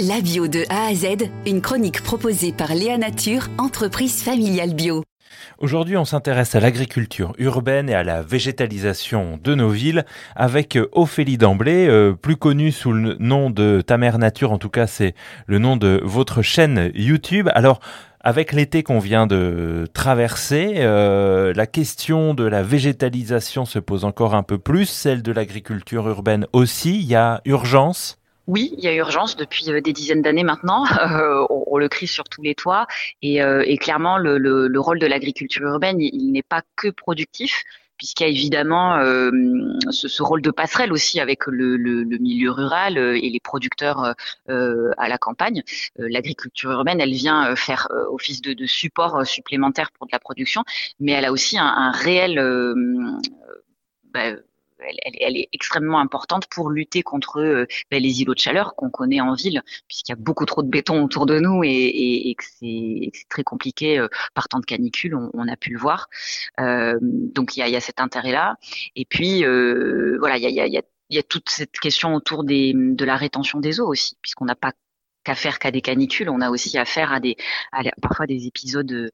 La bio de A à Z, une chronique proposée par Léa Nature, entreprise familiale bio. Aujourd'hui, on s'intéresse à l'agriculture urbaine et à la végétalisation de nos villes avec Ophélie Damblé, euh, plus connue sous le nom de Ta mère nature, en tout cas c'est le nom de votre chaîne YouTube. Alors, avec l'été qu'on vient de traverser, euh, la question de la végétalisation se pose encore un peu plus, celle de l'agriculture urbaine aussi. Il y a urgence oui, il y a urgence depuis euh, des dizaines d'années maintenant. Euh, on, le crie sur tous les toits. Et, euh, clairement, le, rôle de l'agriculture urbaine, il, n'est pas que productif puisqu'il y a évidemment ce, rôle de passerelle aussi avec le, milieu rural et les producteurs à la campagne. L'agriculture urbaine, elle vient faire office de, support supplémentaire pour de la production, mais elle a aussi un, réel bah, elle, est extrêmement importante pour lutter contre euh, ben, les îlots de chaleur qu'on connaît en ville, puisqu'il y a beaucoup trop de béton autour de nous et, que c'est très compliqué euh, par temps de canicule, on, a pu le voir. Euh, donc il y a, cet intérêt-là. Et puis voilà, il y a, toute cette question autour de la rétention des eaux aussi, puisqu'on n'a pas qu'à faire qu'à des canicules, on a aussi affaire à des parfois des épisodes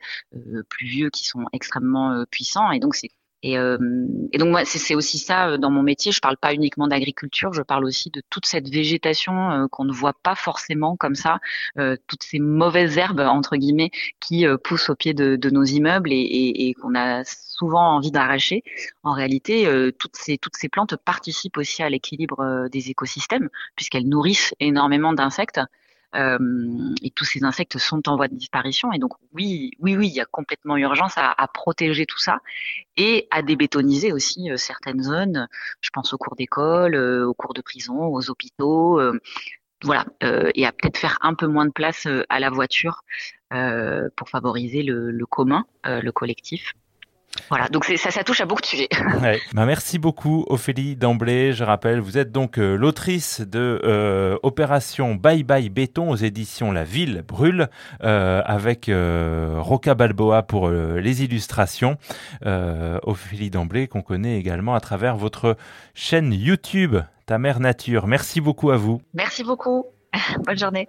pluvieux qui sont extrêmement puissants et donc c'est et, euh, et, donc moi, c'est aussi ça euh, dans mon métier. Je parle pas uniquement d'agriculture, je parle aussi de toute cette végétation euh, qu'on ne voit pas forcément comme ça, euh, toutes ces mauvaises herbes entre guillemets qui poussent au pied de, de nos immeubles et, et, et qu'on a souvent envie d'arracher. En réalité, toutes ces toutes ces plantes participent aussi à l'équilibre des écosystèmes puisqu'elles nourrissent énormément d'insectes. Euh, et tous ces insectes sont en voie de disparition. Et donc oui, oui, oui, il y a complètement urgence à, protéger tout ça et à débétoniser aussi euh, certaines zones. Je pense aux cours d'école, euh, aux cours de prison, aux hôpitaux. voilà, et à peut-être faire un peu moins de place à la voiture pour favoriser le commun, le collectif. Voilà, donc ça, ça touche à beaucoup de sujets. Bah, merci beaucoup Ophélie d'emblée. Je rappelle, vous êtes donc euh, l'autrice de euh, Opération Bye Bye Béton aux éditions La Ville Brûle, euh, avec Roca Balboa pour les illustrations. Ophélie d'emblée qu'on connaît également à travers votre chaîne YouTube, Ta Mère Nature. Merci beaucoup à vous. Merci beaucoup. Bonne journée.